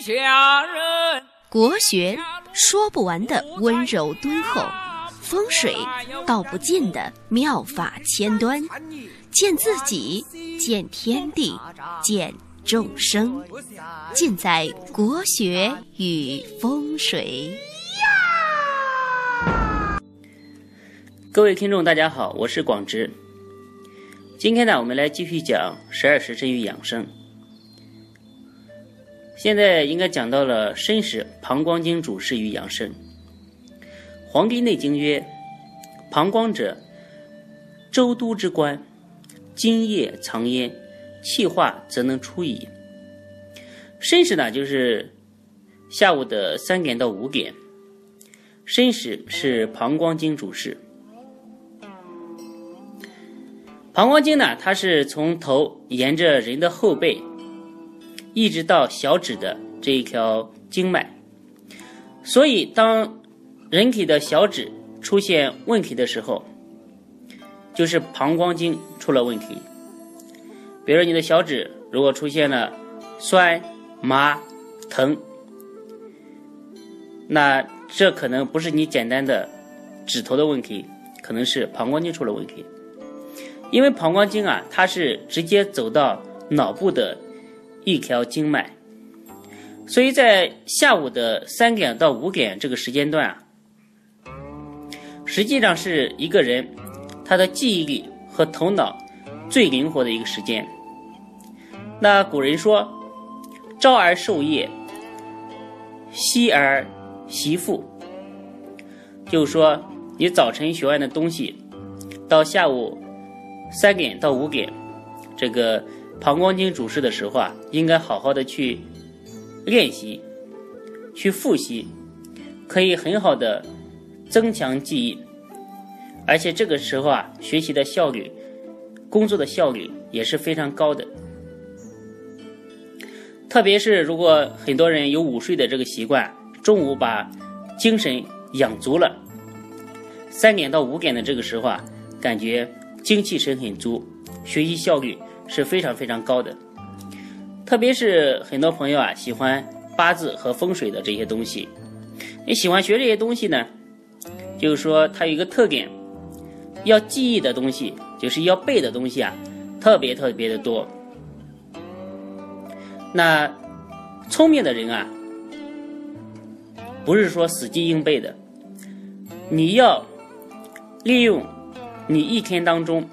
下人。国学说不完的温柔敦厚，风水道不尽的妙法千端，见自己，见天地，见众生，尽在国学与风水。各位听众，大家好，我是广直。今天呢，我们来继续讲十二时辰与养生。现在应该讲到了申时膀胱经主事于养生。《黄帝内经》曰：“膀胱者，周都之官，津液藏焉，气化则能出矣。”申时呢，就是下午的三点到五点。申时是膀胱经主事。膀胱经呢，它是从头沿着人的后背。一直到小指的这一条经脉，所以当人体的小指出现问题的时候，就是膀胱经出了问题。比如你的小指如果出现了酸、麻、疼，那这可能不是你简单的指头的问题，可能是膀胱经出了问题。因为膀胱经啊，它是直接走到脑部的。一条经脉，所以在下午的三点到五点这个时间段啊，实际上是一个人他的记忆力和头脑最灵活的一个时间。那古人说：“朝而受业，夕而习复。”就是说，你早晨学完的东西，到下午三点到五点，这个。膀胱经主事的时候啊，应该好好的去练习，去复习，可以很好的增强记忆，而且这个时候啊，学习的效率、工作的效率也是非常高的。特别是如果很多人有午睡的这个习惯，中午把精神养足了，三点到五点的这个时候啊，感觉精气神很足，学习效率。是非常非常高的，特别是很多朋友啊喜欢八字和风水的这些东西，你喜欢学这些东西呢，就是说它有一个特点，要记忆的东西，就是要背的东西啊，特别特别的多。那聪明的人啊，不是说死记硬背的，你要利用你一天当中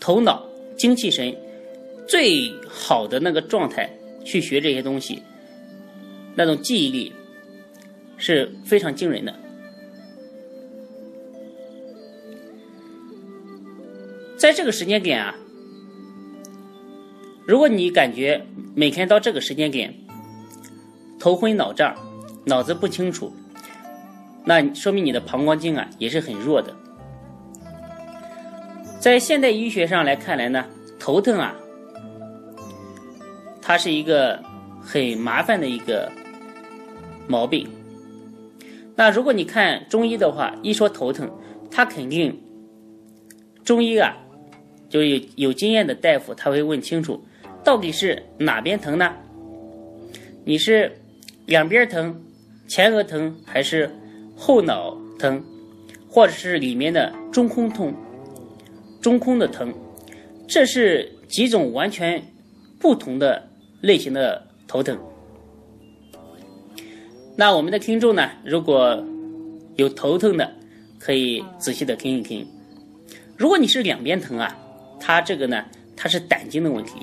头脑。精气神最好的那个状态去学这些东西，那种记忆力是非常惊人的。在这个时间点啊，如果你感觉每天到这个时间点头昏脑胀、脑子不清楚，那说明你的膀胱经啊也是很弱的。在现代医学上来看来呢，头疼啊，它是一个很麻烦的一个毛病。那如果你看中医的话，一说头疼，他肯定中医啊，就有有经验的大夫，他会问清楚到底是哪边疼呢？你是两边疼，前额疼还是后脑疼，或者是里面的中空痛？中空的疼，这是几种完全不同的类型的头疼。那我们的听众呢，如果有头疼的，可以仔细的听一听。如果你是两边疼啊，它这个呢，它是胆经的问题。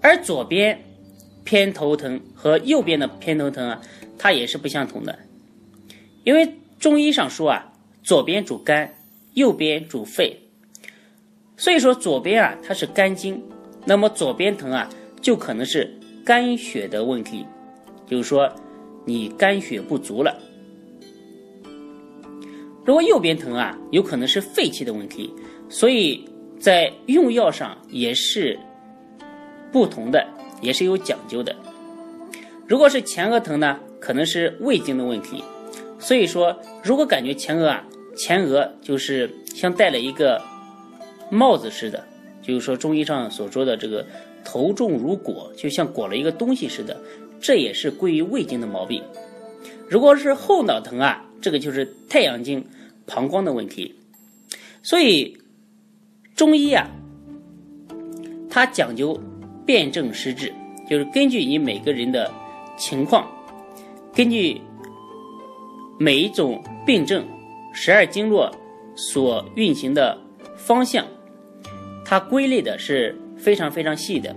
而左边偏头疼和右边的偏头疼啊，它也是不相同的。因为中医上说啊，左边主肝，右边主肺。所以说左边啊，它是肝经，那么左边疼啊，就可能是肝血的问题，就是说你肝血不足了。如果右边疼啊，有可能是肺气的问题，所以在用药上也是不同的，也是有讲究的。如果是前额疼呢，可能是胃经的问题。所以说，如果感觉前额啊，前额就是像戴了一个。帽子似的，就是说中医上所说的这个头重如裹，就像裹了一个东西似的，这也是归于胃经的毛病。如果是后脑疼啊，这个就是太阳经膀胱的问题。所以中医啊，它讲究辨证施治，就是根据你每个人的情况，根据每一种病症，十二经络所运行的方向，它归类的是非常非常细的。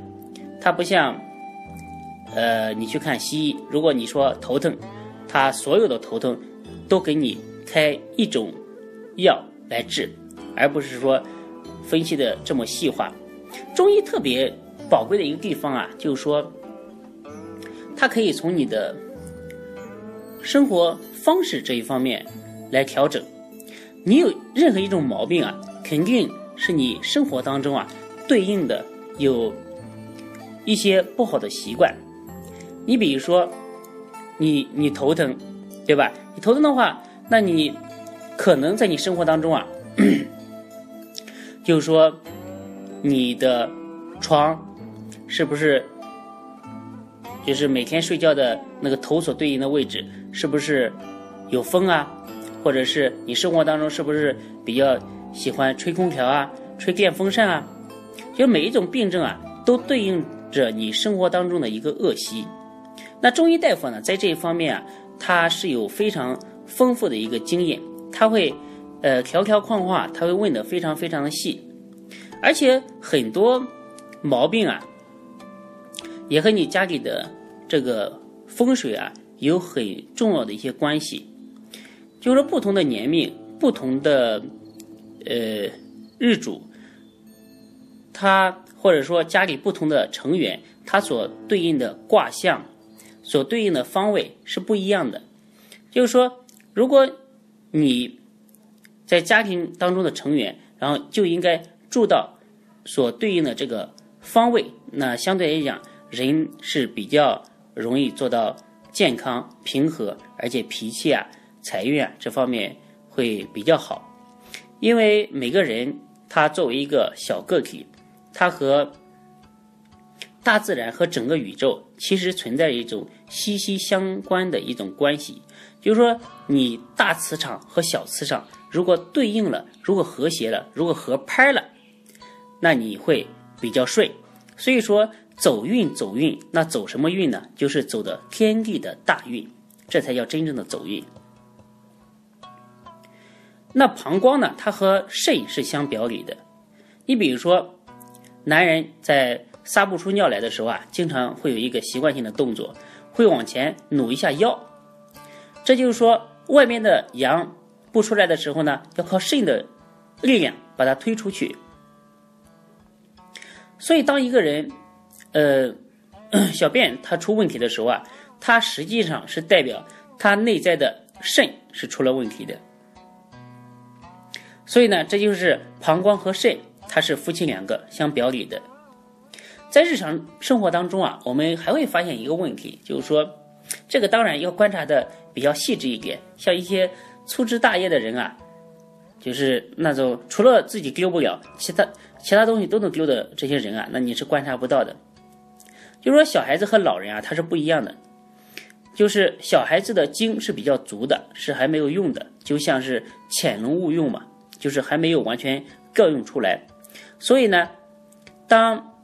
它不像，呃，你去看西医，如果你说头疼，它所有的头疼都给你开一种药来治，而不是说分析的这么细化。中医特别宝贵的一个地方啊，就是说，它可以从你的生活方式这一方面来调整。你有任何一种毛病啊，肯定是你生活当中啊对应的有一些不好的习惯。你比如说，你你头疼，对吧？你头疼的话，那你可能在你生活当中啊，就是说你的床是不是就是每天睡觉的那个头所对应的位置是不是有风啊？或者是你生活当中是不是比较喜欢吹空调啊、吹电风扇啊？就每一种病症啊，都对应着你生活当中的一个恶习。那中医大夫呢，在这一方面啊，他是有非常丰富的一个经验，他会呃条条框框，他会问的非常非常的细，而且很多毛病啊，也和你家里的这个风水啊有很重要的一些关系。就是不同的年命，不同的呃日主，他或者说家里不同的成员，他所对应的卦象，所对应的方位是不一样的。就是说，如果你在家庭当中的成员，然后就应该住到所对应的这个方位，那相对来讲，人是比较容易做到健康、平和，而且脾气啊。财运啊，这方面会比较好，因为每个人他作为一个小个体，他和大自然和整个宇宙其实存在一种息息相关的一种关系。就是说，你大磁场和小磁场如果对应了，如果和谐了，如果合拍了，那你会比较顺。所以说，走运走运，那走什么运呢？就是走的天地的大运，这才叫真正的走运。那膀胱呢？它和肾是相表里的。你比如说，男人在撒不出尿来的时候啊，经常会有一个习惯性的动作，会往前努一下腰。这就是说，外面的阳不出来的时候呢，要靠肾的力量把它推出去。所以，当一个人呃 小便他出问题的时候啊，他实际上是代表他内在的肾是出了问题的。所以呢，这就是膀胱和肾，它是夫妻两个相表里的。在日常生活当中啊，我们还会发现一个问题，就是说，这个当然要观察的比较细致一点。像一些粗枝大叶的人啊，就是那种除了自己丢不了，其他其他东西都能丢的这些人啊，那你是观察不到的。就说，小孩子和老人啊，他是不一样的。就是小孩子的精是比较足的，是还没有用的，就像是潜龙勿用嘛。就是还没有完全调用出来，所以呢，当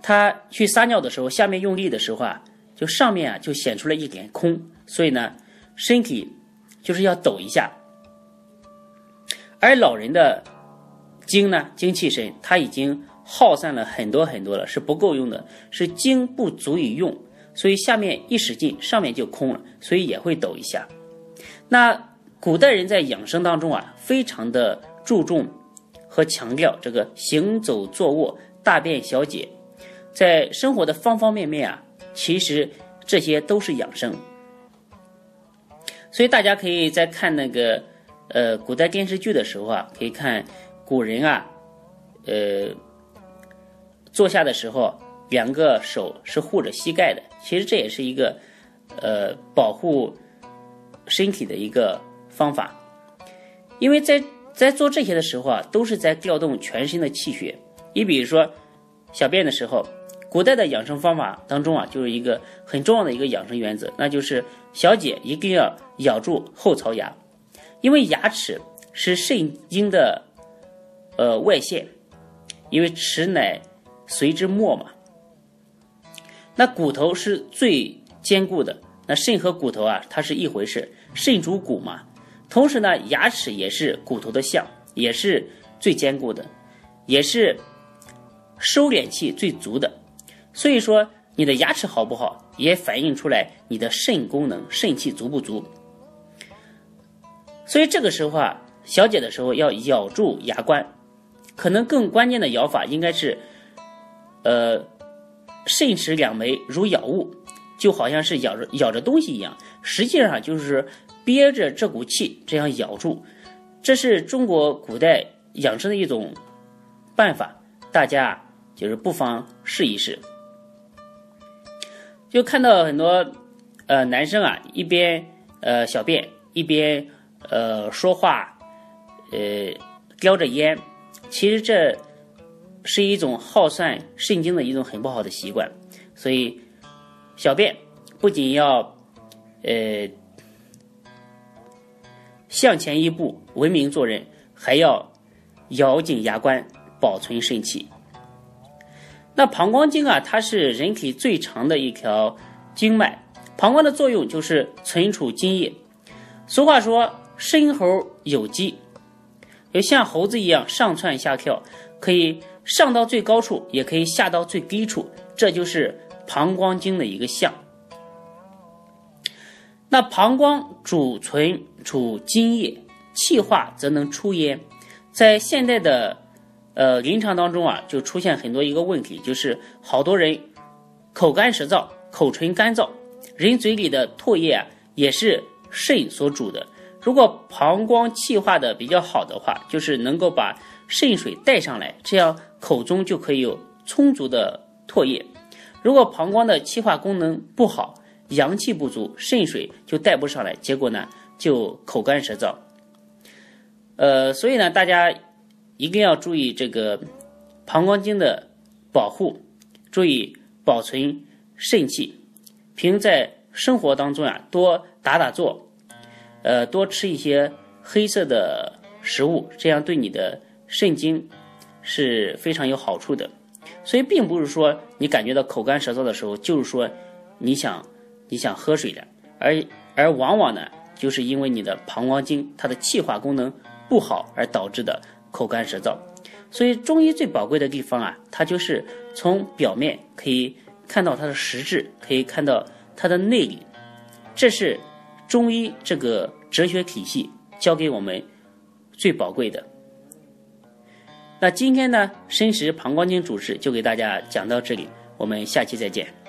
他去撒尿的时候，下面用力的时候啊，就上面啊就显出了一点空，所以呢，身体就是要抖一下。而老人的精呢，精气神他已经耗散了很多很多了，是不够用的，是精不足以用，所以下面一使劲，上面就空了，所以也会抖一下。那。古代人在养生当中啊，非常的注重和强调这个行走坐卧、大便小解，在生活的方方面面啊，其实这些都是养生。所以大家可以在看那个呃古代电视剧的时候啊，可以看古人啊，呃坐下的时候两个手是护着膝盖的，其实这也是一个呃保护身体的一个。方法，因为在在做这些的时候啊，都是在调动全身的气血。你比如说，小便的时候，古代的养生方法当中啊，就是一个很重要的一个养生原则，那就是小姐一定要咬住后槽牙，因为牙齿是肾经的呃外线，因为齿乃髓之末嘛。那骨头是最坚固的，那肾和骨头啊，它是一回事，肾主骨嘛。同时呢，牙齿也是骨头的像，也是最坚固的，也是收敛器最足的。所以说，你的牙齿好不好，也反映出来你的肾功能、肾气足不足。所以这个时候啊，小解的时候要咬住牙关，可能更关键的咬法应该是，呃，肾齿两枚如咬物，就好像是咬着咬着东西一样，实际上就是憋着这股气这样咬住。这是中国古代养生的一种办法，大家就是不妨试一试。就看到很多呃男生啊，一边呃小便一边呃说话，呃叼着烟，其实这是一种耗散肾精的一种很不好的习惯。所以小便不仅要呃向前一步文明做人，还要咬紧牙关保存肾气。那膀胱经啊，它是人体最长的一条经脉，膀胱的作用就是存储津液。俗话说“申猴有鸡”，就像猴子一样上窜下跳，可以上到最高处，也可以下到最低处，这就是膀胱经的一个象。那膀胱主存储津液，气化则能出焉。在现代的呃，临床当中啊，就出现很多一个问题，就是好多人口干舌燥、口唇干燥，人嘴里的唾液啊也是肾所主的。如果膀胱气化的比较好的话，就是能够把肾水带上来，这样口中就可以有充足的唾液。如果膀胱的气化功能不好，阳气不足，肾水就带不上来，结果呢就口干舌燥。呃，所以呢，大家。一定要注意这个膀胱经的保护，注意保存肾气。平时在生活当中啊，多打打坐，呃，多吃一些黑色的食物，这样对你的肾经是非常有好处的。所以，并不是说你感觉到口干舌燥的时候，就是说你想你想喝水的，而而往往呢，就是因为你的膀胱经它的气化功能不好而导致的。口干舌燥，所以中医最宝贵的地方啊，它就是从表面可以看到它的实质，可以看到它的内里，这是中医这个哲学体系教给我们最宝贵的。那今天呢，申时膀胱经主治就给大家讲到这里，我们下期再见。